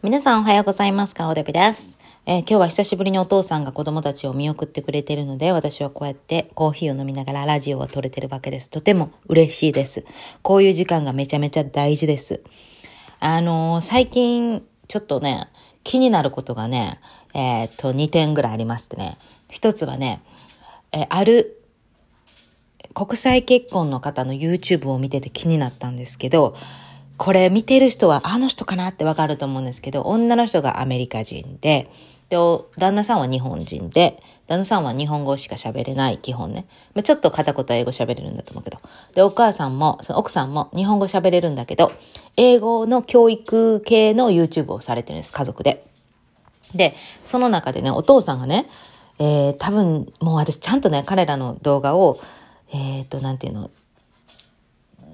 皆さんおはようございます。かおでびです。えー今日は久しぶりにお父さんが子供たちを見送ってくれてるので、私はこうやってコーヒーを飲みながらラジオを撮れてるわけです。とても嬉しいです。こういう時間がめちゃめちゃ大事です。あのー最近、ちょっとね、気になることがね、えーっと、2点ぐらいありましてね。一つはね、えある国際結婚の方の YouTube を見てて気になったんですけど、これ見てる人はあの人かなってわかると思うんですけど、女の人がアメリカ人で、で、旦那さんは日本人で、旦那さんは日本語しか喋れない、基本ね。まあちょっと片言英語喋れるんだと思うけど。で、お母さんも、その奥さんも日本語喋れるんだけど、英語の教育系の YouTube をされてるんです、家族で。で、その中でね、お父さんがね、えー、多分、もう私ちゃんとね、彼らの動画を、えっ、と、なんていうの、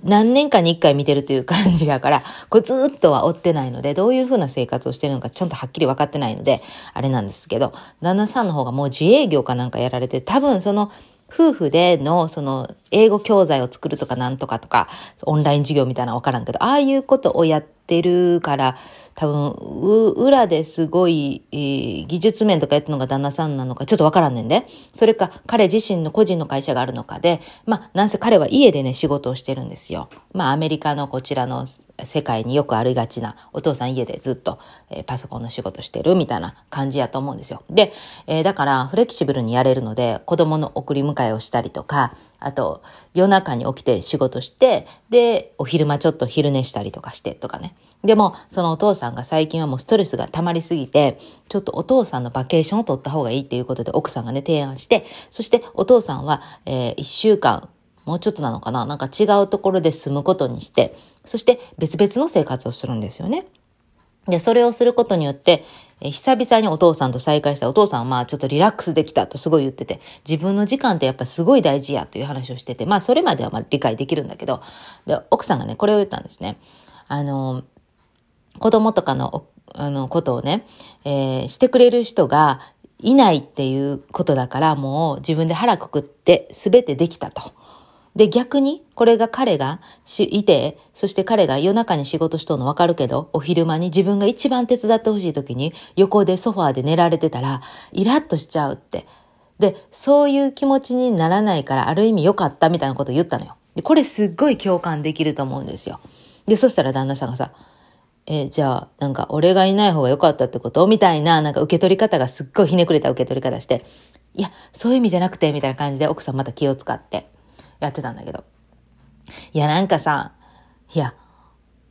何年かに一回見てるという感じだから、これずっとは追ってないので、どういう風な生活をしてるのかちゃんとはっきり分かってないので、あれなんですけど、旦那さんの方がもう自営業かなんかやられて、多分その、夫婦での、その、英語教材を作るとかなんとかとか、オンライン授業みたいなのわからんけど、ああいうことをやってるから、多分、う裏ですごい、えー技術面とかやってるのが旦那さんなのか、ちょっとわからんねんで。それか、彼自身の個人の会社があるのかで、まあ、なんせ彼は家でね、仕事をしてるんですよ。まあ、アメリカのこちらの世界によくありがちな、お父さん家でずっと、えーパソコンの仕事してるみたいな感じやと思うんですよ。で、えーだから、フレキシブルにやれるので、子供の送り迎えをしたりとか、あと、夜中に起きて仕事して、で、お昼間ちょっと昼寝したりとかしてとかね。でも、そのお父さんが最近はもうストレスが溜まりすぎて、ちょっとお父さんのバケーションを取った方がいいっていうことで奥さんがね、提案して、そしてお父さんは、えー一週間、もうちょっとなのかな？なんか違うところで住むことにして、そして別々の生活をするんですよね。で、それをすることによって、え久々にお父さんと再会したお父さんはまあちょっとリラックスできたとすごい言ってて、自分の時間ってやっぱすごい大事やという話をしてて、まあそれまではまあ理解できるんだけど、で、奥さんがね、これを言ったんですね。あの、子供とかの、あの、ことをね、えーしてくれる人がいないっていうことだから、もう自分で腹くくって全てできたと。で、逆に、これが彼がしいて、そして彼が夜中に仕事しとるの分かるけど、お昼間に自分が一番手伝ってほしい時に、横でソファーで寝られてたら、イラッとしちゃうって。で、そういう気持ちにならないから、ある意味良かったみたいなことを言ったのよ。で、これすっごい共感できると思うんですよ。で、そしたら旦那さんがさ、えじゃあ、なんか、俺がいない方が良かったってこと？みたいな、なんか受け取り方がすっごいひねくれた受け取り方して、いや、そういう意味じゃなくて、みたいな感じで奥さんまた気を使ってやってたんだけど。いや、なんかさ、いや、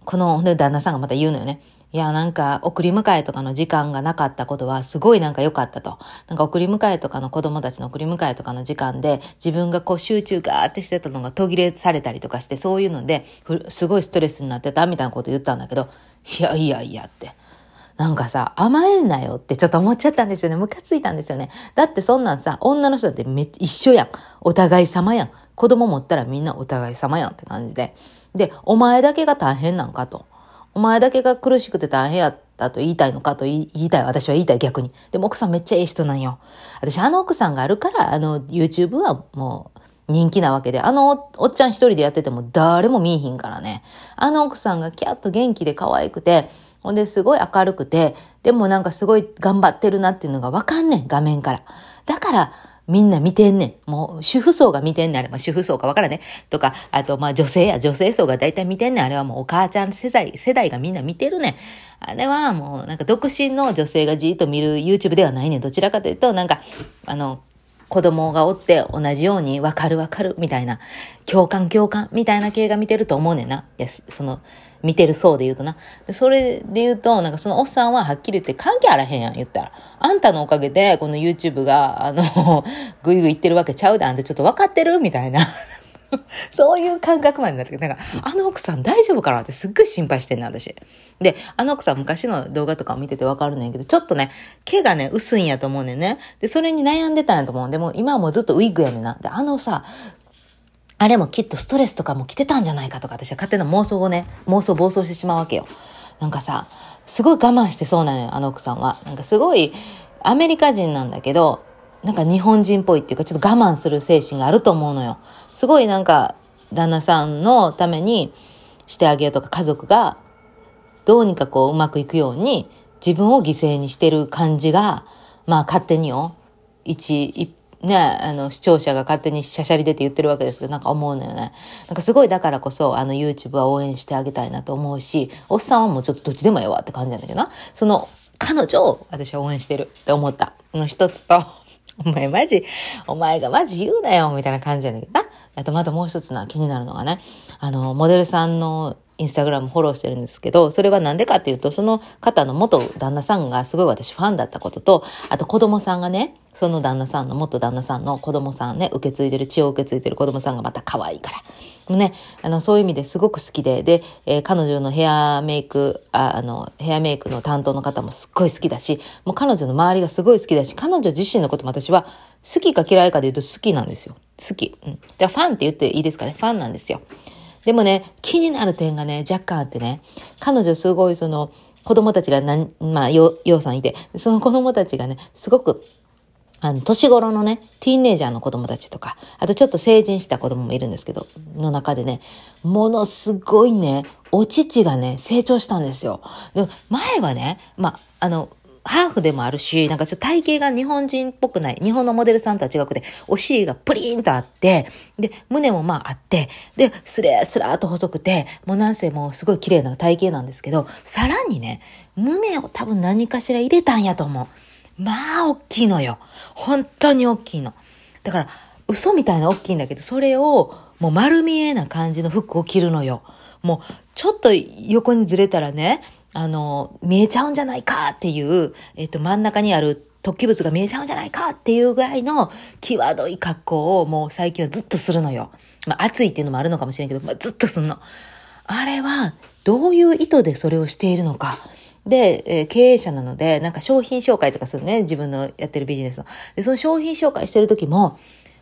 この、ほんで旦那さんがまた言うのよね。いや、なんか、送り迎えとかの時間がなかったことは、すごいなんか良かったと。なんか、送り迎えとかの子供たちの送り迎えとかの時間で、自分がこう集中ガーってしてたのが途切れされたりとかして、そういうので、すごいストレスになってたみたいなこと言ったんだけど、いやいやいやって。なんかさ、甘えんなよってちょっと思っちゃったんですよね。ムカついたんですよね。だってそんなんさ、女の人だってめっ一緒やん。お互い様やん。子供持ったらみんなお互い様やんって感じで。で、お前だけが大変なんかと。お前だけが苦しくて大変やったと言いたいのかと言いたい。私は言いたい逆に。でも奥さんめっちゃいい人なんよ。私あの奥さんがあるから、あの YouTube はもう人気なわけで、あのおおっちゃん一人でやってても誰も見えひんからね。あの奥さんがキャッと元気で可愛くて、ほんですごい明るくて、でもなんかすごい頑張ってるなっていうのがわかんねん、画面から。だから、みんな見てんねん。もう主婦層が見てんねん。あれ、まあ、主婦層かわからね。とか、あと、まあ女性や女性層が大体見てんねん。あれはもうお母ちゃん世代、世代がみんな見てるねん。あれはもうなんか独身の女性がじーっと見る YouTube ではないねん。どちらかというと、なんか、あの、子供がおって同じようにわかるわかるみたいな、共感共感みたいな系が見てると思うねんな。いや、その、見てるそうで言うとな。それで言うと、なんかそのおっさんははっきり言って関係あらへんやん、言ったら。あんたのおかげで、この YouTube が、あの、ぐいぐい言ってるわけちゃうで、あんたちょっと分かってるみたいな。そういう感覚までなって。なんか、あの奥さん大丈夫かなってすっごい心配してんねん、私。で、あの奥さん昔の動画とかを見ててわかるねんけど、ちょっとね、毛がね、薄いんやと思うねんね。で、それに悩んでたんやと思うんで、もう今はもうずっとウィッグやねんな。で、あのさ、あれもきっとストレスとかも来てたんじゃないかとか、私は勝手な妄想をね、妄想暴走してしまうわけよ。なんかさ、すごい我慢してそうなのよ、あの奥さんは。なんかすごい、アメリカ人なんだけど、なんか日本人っぽいっていうか、ちょっと我慢する精神があると思うのよ。すごいなんか、旦那さんのためにしてあげようとか、家族がどうにかこううまくいくように、自分を犠牲にしてる感じが、まあ勝手によ、一、一ね、あの、視聴者が勝手にしゃしゃり出て言ってるわけですけど、なんか思うのよね。なんかすごいだからこそ、あの、YouTube は応援してあげたいなと思うし、おっさんはもうちょっとどっちでもええわって感じなんだけどな。その、彼女を私は応援してるって思ったの一つと、お前マジ、お前がマジ言うなよ、みたいな感じやねんけどな。あとまたもう一つな、気になるのがね、あの、モデルさんのインスタグラムフォローしてるんですけど、それはなんでかっていうと、その方の元旦那さんがすごい私ファンだったことと、あと子供さんがね、その旦那さんの元旦那さんの子供さんね、受け継いでる、血を受け継いでる子供さんがまた可愛いから。ね、あの、そういう意味ですごく好きで、で、えー、彼女のヘアメイク、ああの、ヘアメイクの担当の方もすっごい好きだし、もう彼女の周りがすごい好きだし、彼女自身のことも私は好きか嫌いかで言うと好きなんですよ。好き。うん。で、ファンって言っていいですかね？ファンなんですよ。でもね、気になる点がね、若干あってね、彼女すごいその、子供たちが何、まあ、よう、ようさんいて、その子供たちがね、すごく、あの、年頃のね、ティーンネイジャーの子供たちとか、あとちょっと成人した子供もいるんですけど、の中でね、ものすごいね、お乳がね、成長したんですよ。で、前はね、まあ、あの、ハーフでもあるし、なんかちょっと体型が日本人っぽくない。日本のモデルさんとは違くて、お尻がプリーンとあって、で、胸もまああって、で、スレスラーと細くて、もうなんせもうすごい綺麗な体型なんですけど、さらにね、胸を多分何かしら入れたんやと思う。まあ、大きいのよ。本当に大きいの。だから、嘘みたいな大きいんだけど、それをもう丸見えな感じの服を着るのよ。もう、ちょっと横にずれたらね、あの、見えちゃうんじゃないかっていう、えっと、真ん中にある突起物が見えちゃうんじゃないかっていうぐらいの際どい格好をもう最近はずっとするのよ。まあ暑いっていうのもあるのかもしれんけど、まあ、ずっとすんの。あれはどういう意図でそれをしているのか。で、えー、経営者なので、なんか商品紹介とかするね。自分のやってるビジネスの。で、その商品紹介してる時も、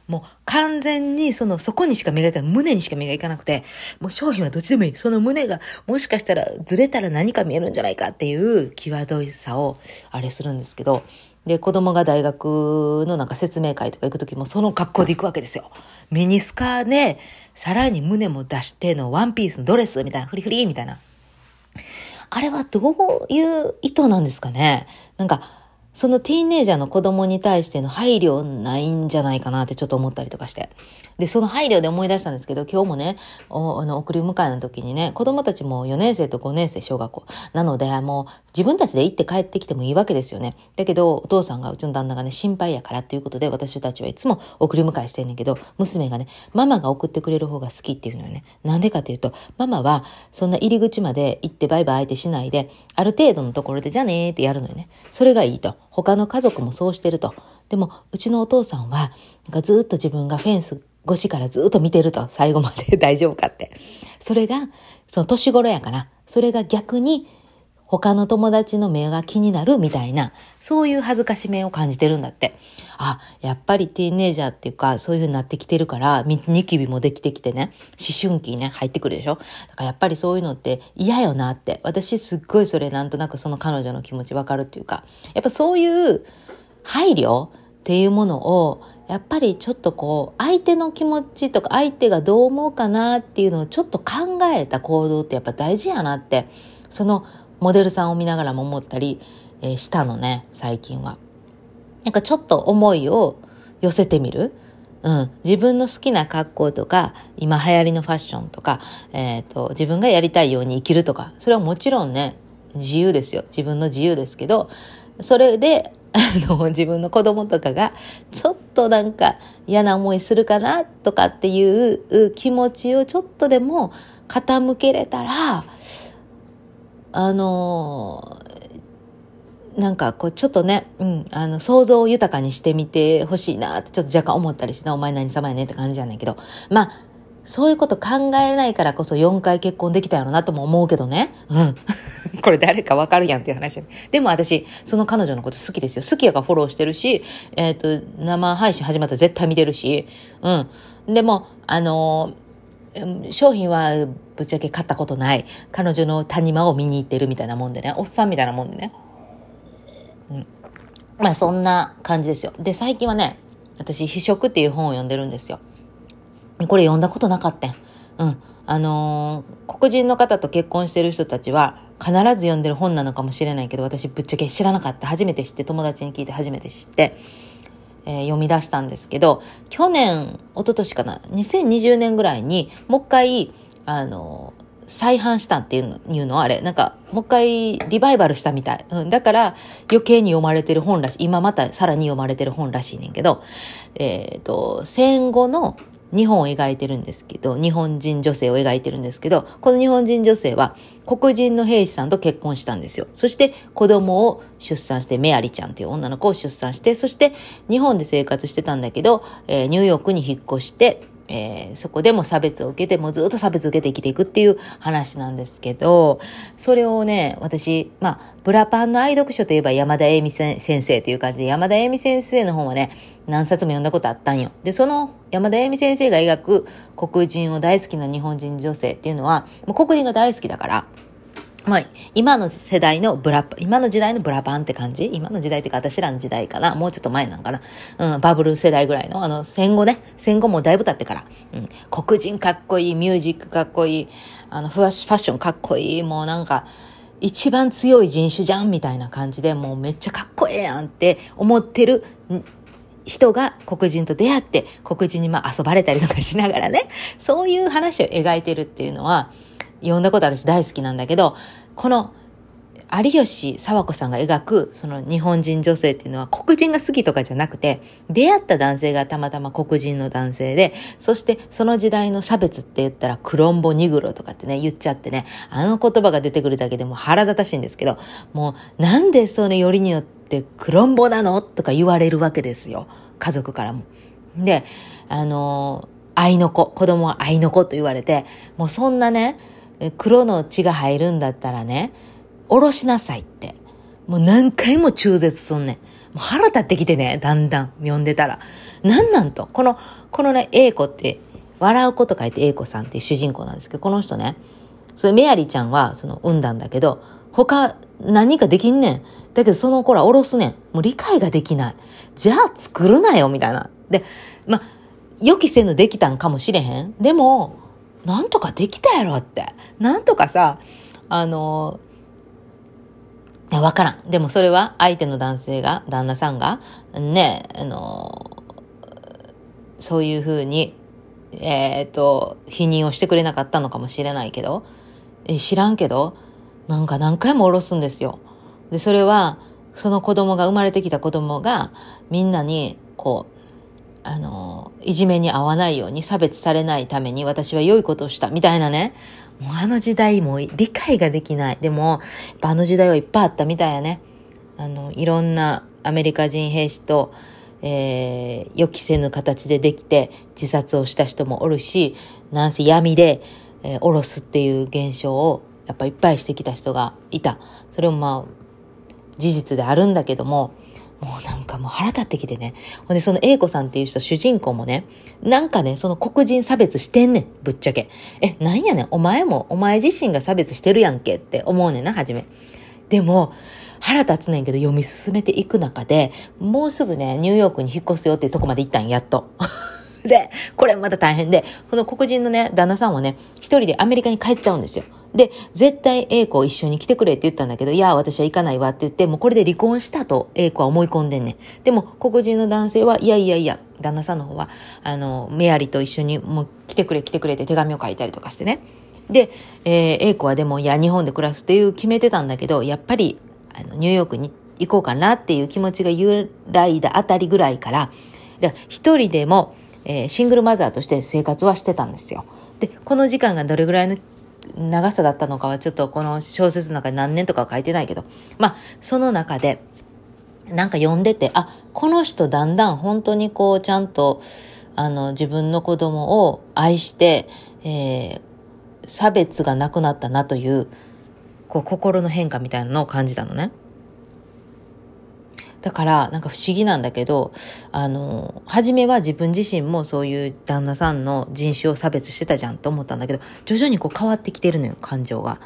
もう完全にその、そこにしか目がいかない。胸にしか目がいかなくて、もう商品はどっちでもいい。その胸がもしかしたらずれたら何か見えるんじゃないかっていう際どいさをあれするんですけど、で、子供が大学のなんか説明会とか行くときもその格好で行くわけですよ。ミニスカで、さらに胸も出してのワンピースのドレスみたいな、フリフリみたいな。あれはどういう意図なんですかね？なんか、そのティーネイジャーの子供に対しての配慮ないんじゃないかなってちょっと思ったりとかして。で、その配慮で思い出したんですけど、今日もね、おあの送り迎えの時にね、子供たちも4年生と5年生小学校。なので、もう自分たちで行って帰ってきてもいいわけですよね。だけど、お父さんが、うちの旦那がね、心配やからっていうことで、私たちはいつも送り迎えしてんねんけど、娘がね、ママが送ってくれる方が好きっていうのよね。なんでかっていうと、ママは、そんな入り口まで行ってバイバイってしないで、ある程度のところで、じゃねーってやるのよね。それがいいと。他の家族もそうしてると。でも、うちのお父さんは、なんかずっと自分がフェンス越しからずっと見てると、最後まで 大丈夫かって。それが、その年頃やから、それが逆に、他の友達の目が気になるみたいな、そういう恥ずかしめを感じてるんだって。あ、やっぱりティーンネイジャーっていうか、そういう風になってきてるから、ニキビもできてきてね、思春期ね、入ってくるでしょ？だからやっぱりそういうのって嫌よなって。私すっごいそれなんとなくその彼女の気持ちわかるっていうか、やっぱそういう配慮っていうものを、やっぱりちょっとこう、相手の気持ちとか、相手がどう思うかなっていうのをちょっと考えた行動ってやっぱ大事やなって、そのモデルさんを見ながらも思ったり、え、したのね、最近は。なんかちょっと思いを寄せてみる？うん。自分の好きな格好とか、今流行りのファッションとか、えっ、ー、と、自分がやりたいように生きるとか、それはもちろんね、自由ですよ。自分の自由ですけど、それで、あの、自分の子供とかが、ちょっとなんか嫌な思いするかなとかっていう気持ちをちょっとでも傾けれたら、あのなんかこうちょっとね、うん、あの想像を豊かにしてみてほしいなってちょっと若干思ったりしてお前何様やねって感じじゃないけど、まあ、そういうこと考えないからこそ4回結婚できたやろなとも思うけどね。うん。これ誰かわかるやんっていう話。でも私、その彼女のこと好きですよ。好きやからフォローしてるし、えっ、ー、と、生配信始まったら絶対見てるし、うん。でも、あのー商品はぶっちゃけ買ったことない。彼女の谷間を見に行ってるみたいなもんでね。おっさんみたいなもんでね。うん。まあそんな感じですよ。で、最近はね、私、非食っていう本を読んでるんですよ。これ読んだことなかったん。うん。あのー、黒人の方と結婚してる人たちは必ず読んでる本なのかもしれないけど、私ぶっちゃけ知らなかった。初めて知って、友達に聞いて初めて知って、えー、読み出したんですけど、去年、一昨年かな、2020年ぐらいに、もう一回、あの、再販したっていうのあれ、なんか、もう一回リバイバルしたみたい。うん、だから余計に読まれてる本らしい。今またさらに読まれてる本らしいねんけど、えっ、ー、と、戦後の日本を描いてるんですけど、日本人女性を描いてるんですけど、この日本人女性は黒人の兵士さんと結婚したんですよ。そして子供を出産して、メアリちゃんっていう女の子を出産して、そして日本で生活してたんだけど、えー、ニューヨークに引っ越して、えー、そこでも差別を受けて、もずっと差別を受けて生きていくっていう話なんですけど、それをね、私、まあ、ブラパンの愛読書といえば山田栄美先生という感じで、山田栄美先生の本はね、何冊も読んだことあったんよ。で、その山田栄美先生が描く黒人を大好きな日本人女性っていうのは、もう黒人が大好きだから、まあ、今の世代のブラ、今の時代のブラパンって感じ？今の時代ってか、私らの時代かなもうちょっと前なんかな？うん、バブル世代ぐらいの、あの、戦後ね、戦後もだいぶ経ってから、うん、黒人かっこいい、ミュージックかっこいい、あの、ファッションかっこいい、もうなんか、一番強い人種じゃんみたいな感じで、もうめっちゃかっこええやんって思ってる人が黒人と出会って、黒人にまあ遊ばれたりとかしながらね、そういう話を描いてるっていうのは、読んだことあるし大好きなんだけど、この有吉佐和子さんが描くその日本人女性っていうのは黒人が好きとかじゃなくて、出会った男性がたまたま黒人の男性で、そしてその時代の差別って言ったらクロンボニグロとかってね、言っちゃってね、あの言葉が出てくるだけでも腹立たしいんですけど、もうなんでそれよりによってクロンボなのとか言われるわけですよ。家族からも。で、あの愛の子、子供は愛の子と言われて、もうそんなね、黒の血が入るんだったらね、おろしなさいって。もう何回も中絶すんねん。もう腹立ってきてね、だんだん読んでたら。なんなんと？この、このね、英子って、笑う子と書いて英子さんっていう主人公なんですけど、この人ね、そメアリーちゃんは、その、産んだんだけど、他何かできんねん。だけどその子らおろすねん。もう理解ができない。じゃあ作るなよ、みたいな。で、まあ、予期せぬできたんかもしれへん。でも、なんとかできたやろって。なんとかさ、あの、いや、わからん。でもそれは相手の男性が、旦那さんが、ね、あの、そういうふうに、えっ、ー、と、否認をしてくれなかったのかもしれないけど、え知らんけど、なんか何回も下ろすんですよ。で、それは、その子供が、生まれてきた子供が、みんなに、こう、あの、いじめに遭わないように差別されないために私は良いことをしたみたいなね。もうあの時代も理解ができない。でも、あの時代はいっぱいあったみたいやね。あの、いろんなアメリカ人兵士と、えー、予期せぬ形でできて自殺をした人もおるし、なんせ闇で、えー、おろすっていう現象をやっぱいっぱいしてきた人がいた。それもまあ、事実であるんだけども、もうなんかもう腹立ってきてね。ほんで、その A 子さんっていう人、主人公もね、なんかね、その黒人差別してんねん、ぶっちゃけ。え、なんやねん、お前も、お前自身が差別してるやんけって思うねんな、はじめ。でも、腹立つねんけど読み進めていく中で、もうすぐね、ニューヨークに引っ越すよっていうとこまで行ったんやっと。で、これまた大変で、この黒人のね、旦那さんはね、一人でアメリカに帰っちゃうんですよ。で、絶対 A 子一緒に来てくれって言ったんだけど、いや、私は行かないわって言って、もうこれで離婚したと A 子は思い込んでんねん。でも、黒人の男性は、いやいやいや、旦那さんの方は、あの、メアリと一緒にもう来てくれ来てくれって手紙を書いたりとかしてね。で、えー、A 子はでも、いや、日本で暮らすっていう決めてたんだけど、やっぱり、あの、ニューヨークに行こうかなっていう気持ちが揺らいだあたりぐらいから、一人でも、えー、シングルマザーとして生活はしてたんですよ。で、この時間がどれぐらいの長さだったのかはちょっとこの小説の中で何年とかは書いてないけど、まあ、その中で、なんか読んでて、あ、この人だんだん本当にこうちゃんと、あの、自分の子供を愛して、えー、差別がなくなったなという、こう心の変化みたいなのを感じたのね。だから、なんか不思議なんだけど、あの、初めは自分自身もそういう旦那さんの人種を差別してたじゃんと思ったんだけど、徐々にこう変わってきてるのよ、感情が。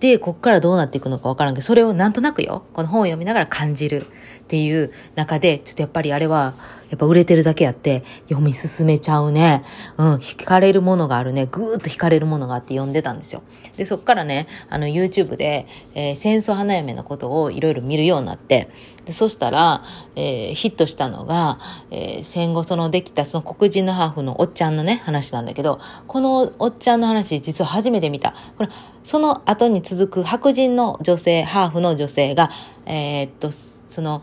で、こっからどうなっていくのかわからんけど、それをなんとなくよ、この本を読みながら感じるっていう中で、ちょっとやっぱりあれは、やっぱ売れてるだけやって、読み進めちゃうね。うん、惹かれるものがあるね。ぐーっと惹かれるものがあって読んでたんですよ。で、そっからね、あの YouTube で、えー、戦争花嫁のことをいろいろ見るようになって、で、そしたら、えー、ヒットしたのが、えー、戦後そのできたその黒人のハーフのおっちゃんのね、話なんだけど、このおっちゃんの話、実は初めて見た。これ、その後に続く白人の女性、ハーフの女性が、えー、っと、その、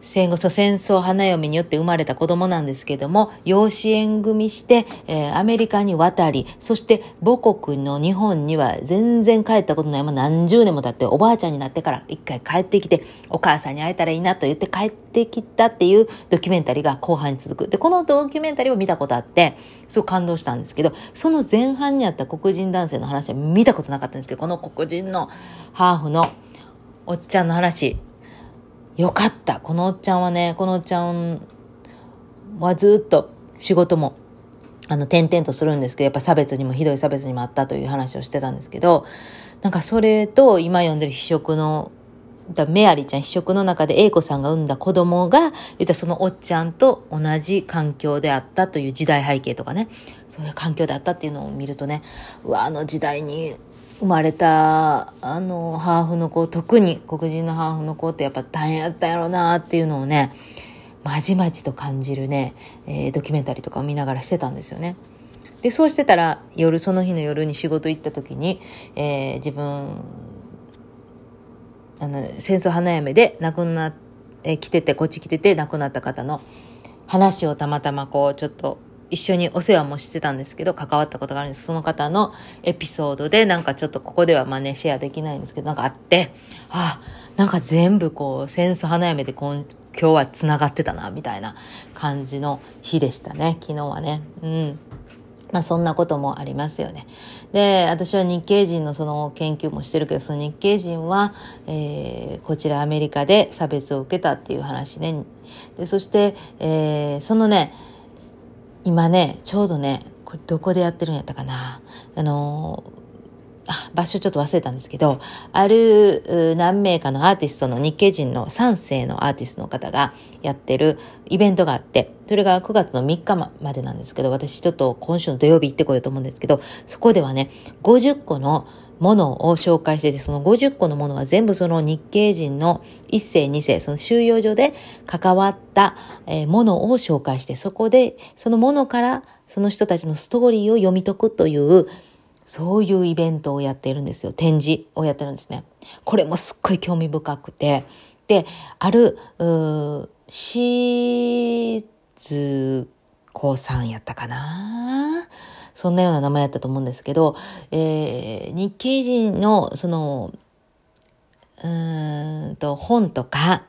戦後、戦争花嫁によって生まれた子供なんですけども、養子縁組して、えー、アメリカに渡り、そして母国の日本には全然帰ったことない、まあ、何十年も経っておばあちゃんになってから一回帰ってきて、お母さんに会えたらいいなと言って帰ってきたっていうドキュメンタリーが後半に続く。で、このドキュメンタリーを見たことあって、すごく感動したんですけど、その前半にあった黒人男性の話は見たことなかったんですけど、この黒人のハーフのおっちゃんの話、よかった。このおっちゃんはね、このおっちゃんはずっと仕事も、あの、転々とするんですけど、やっぱ差別にもひどい差別にもあったという話をしてたんですけど、なんかそれと今読んでる非職のだ、メアリちゃん非職の中で英子さんが産んだ子供が、言ったそのおっちゃんと同じ環境であったという時代背景とかね、そういう環境であったっていうのを見るとね、うわ、あの時代に生まれたあのハーフの子特に黒人のハーフの子ってやっぱ大変やったんやろうなっていうのをねまじまじと感じるね、えー、ドキュメンタリーとかを見ながらしてたんですよね。でそうしてたら夜その日の夜に仕事行った時に、えー、自分あの戦争花嫁で亡くなって、えー、来ててこっち来てて亡くなった方の話をたまたまこうちょっと一緒にお世話もしてたんですけど、関わったことがあるんです。その方のエピソードで、なんかちょっとここではまあね、シェアできないんですけど、なんかあって、あ、なんか全部こう、戦争花嫁で今今日は繋がってたな、みたいな感じの日でしたね、昨日はね。うん。まあそんなこともありますよね。で、私は日系人のその研究もしてるけど、その日系人は、えー、こちらアメリカで差別を受けたっていう話ね。で、そして、えー、そのね、今ね、ちょうどね、これどこでやってるんやったかな。あの場所ちょっと忘れたんですけど、ある何名かのアーティストの日系人の3世のアーティストの方がやってるイベントがあって、それが9月の3日までなんですけど、私ちょっと今週の土曜日行ってこようと思うんですけど、そこではね、50個のものを紹介してて、その50個のものは全部その日系人の1世、2世、その収容所で関わったものを紹介して、そこでそのものからその人たちのストーリーを読み解くという、そういうイベントをやっているんですよ。展示をやってるんですね。これもすっごい興味深くて。で、ある、うしずこさんやったかな？そんなような名前やったと思うんですけど、えー、日系人の、その、うんと、本とか、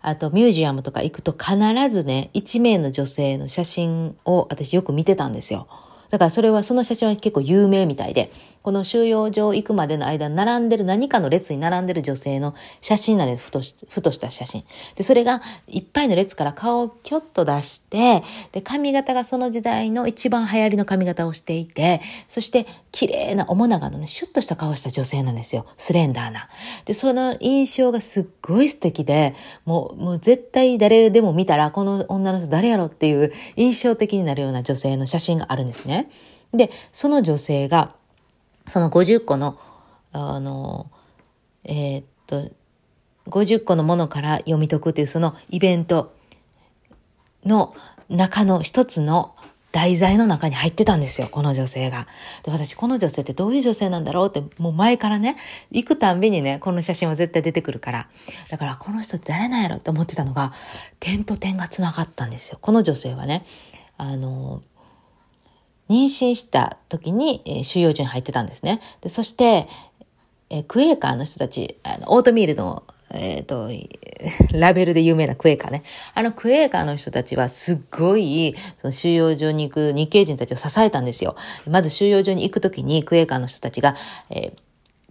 あとミュージアムとか行くと必ずね、1名の女性の写真を私よく見てたんですよ。だからそれは、その写真は結構有名みたいで、この収容所行くまでの間、並んでる、何かの列に並んでる女性の写真なんです、ふとし、ふとした写真。で、それが、いっぱいの列から顔をキョッと出して、で、髪型がその時代の一番流行りの髪型をしていて、そして、綺麗な面長のね、シュッとした顔した女性なんですよ。スレンダーな。で、その印象がすっごい素敵で、もう、もう絶対誰でも見たら、この女の人誰やろっていう印象的になるような女性の写真があるんですね。で、その女性が、その50個の、あの、えー、っと、50個のものから読み解くというそのイベントの中の一つの題材の中に入ってたんですよ、この女性が。で、私、この女性ってどういう女性なんだろうって、もう前からね、行くたんびにね、この写真は絶対出てくるから。だから、この人って誰なんやろって思ってたのが、点と点が繋がったんですよ。この女性はね、あの、妊娠した時に、え、収容所に入ってたんですね。でそして、えー、クエーカーの人たち、あのオートミールの、えっ、ー、と、ラベルで有名なクエーカーね。あのクエーカーの人たちはすっごい、その収容所に行く日系人たちを支えたんですよ。まず収容所に行く時にクエーカーの人たちが、えー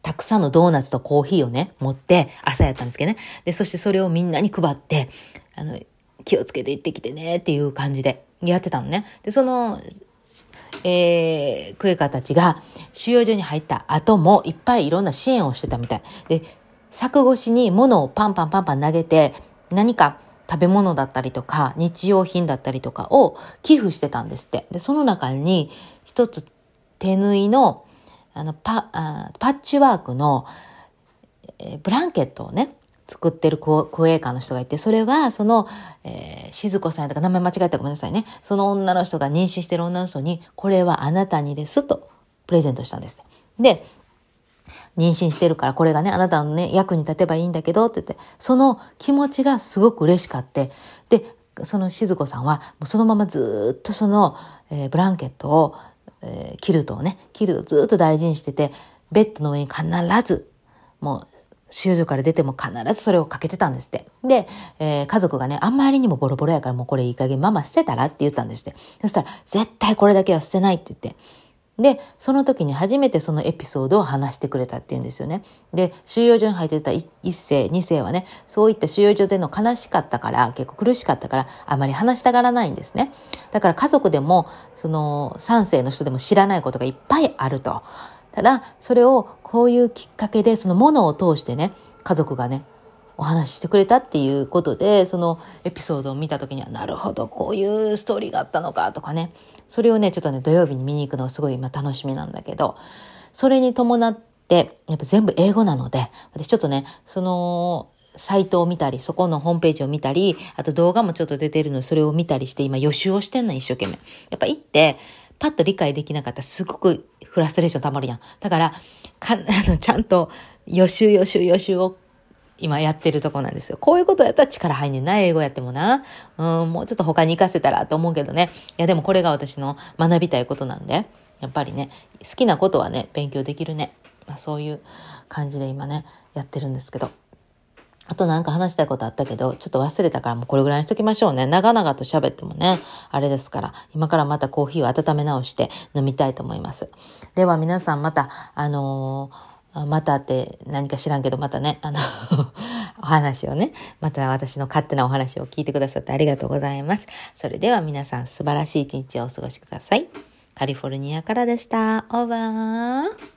たくさんのドーナツとコーヒーをね、持って、朝やったんですけどね。で、そしてそれをみんなに配って、あの、気をつけて行ってきてねっていう感じでやってたのね。で、そのえー、クエカたちが収容所に入った後もいっぱいいろんな支援をしてたみたい。で、柵越しに物をパンパンパンパン投げて、何か食べ物だったりとか、日用品だったりとかを寄付してたんですって。で、その中に一つ手縫いの、あの、パ、あパッチワークの、えー、ブランケットをね、作ってるクエーカーの人がいて、それは、その、えー、静子さんとか名前間違えたごめんなさいね。その女の人が妊娠してる女の人に、これはあなたにですと、プレゼントしたんです。で、妊娠してるからこれがね、あなたのね、役に立てばいいんだけどって言って、その気持ちがすごく嬉しかって、で、その静子さんは、そのままずっとその、えー、ブランケットを、えー、キルトをね、キルをずっと大事にしてて、ベッドの上に必ず、もう収容から出ても必ずそれをかけてたんですって。で、えー、家族がね、あんまりにもボロボロやからもうこれいい加減ママ捨てたらって言ったんですって。そしたら、絶対これだけは捨てないって言って。で、その時に初めてそのエピソードを話してくれたっていうんですよね。で、収容所に入ってた一世、二世はね、そういった収容所での悲しかったから、結構苦しかったから、あまり話したがらないんですね。だから家族でも、その三世の人でも知らないことがいっぱいあると。ただ、それをこういうきっかけで、そのものを通してね、家族がね、お話ししてくれたっていうことで、そのエピソードを見た時には、なるほど、こういうストーリーがあったのかとかね、それをね、ちょっとね、土曜日に見に行くのがすごい今楽しみなんだけど、それに伴って、やっぱ全部英語なので、私ちょっとね、その、サイトを見たり、そこのホームページを見たり、あと動画もちょっと出てるので、それを見たりして、今予習をしてんの、一生懸命。やっぱ行って、パッと理解できなかったすごくフラストレーションたまるやん。だから、か、あの、ちゃんと予習予習予習を今やってるとこなんですよ。こういうことやったら力入んねんな、英語やってもな。うん、もうちょっと他に活かせたらと思うけどね。いや、でもこれが私の学びたいことなんで、やっぱりね、好きなことはね、勉強できるね。まあそういう感じで今ね、やってるんですけど。あとなんか話したいことあったけど、ちょっと忘れたからもうこれぐらいにしときましょうね。長々と喋ってもね、あれですから、今からまたコーヒーを温め直して飲みたいと思います。では皆さんまた、あのー、またって何か知らんけど、またね、あの お話をね、また私の勝手なお話を聞いてくださってありがとうございます。それでは皆さん素晴らしい一日をお過ごしください。カリフォルニアからでした。オーバー。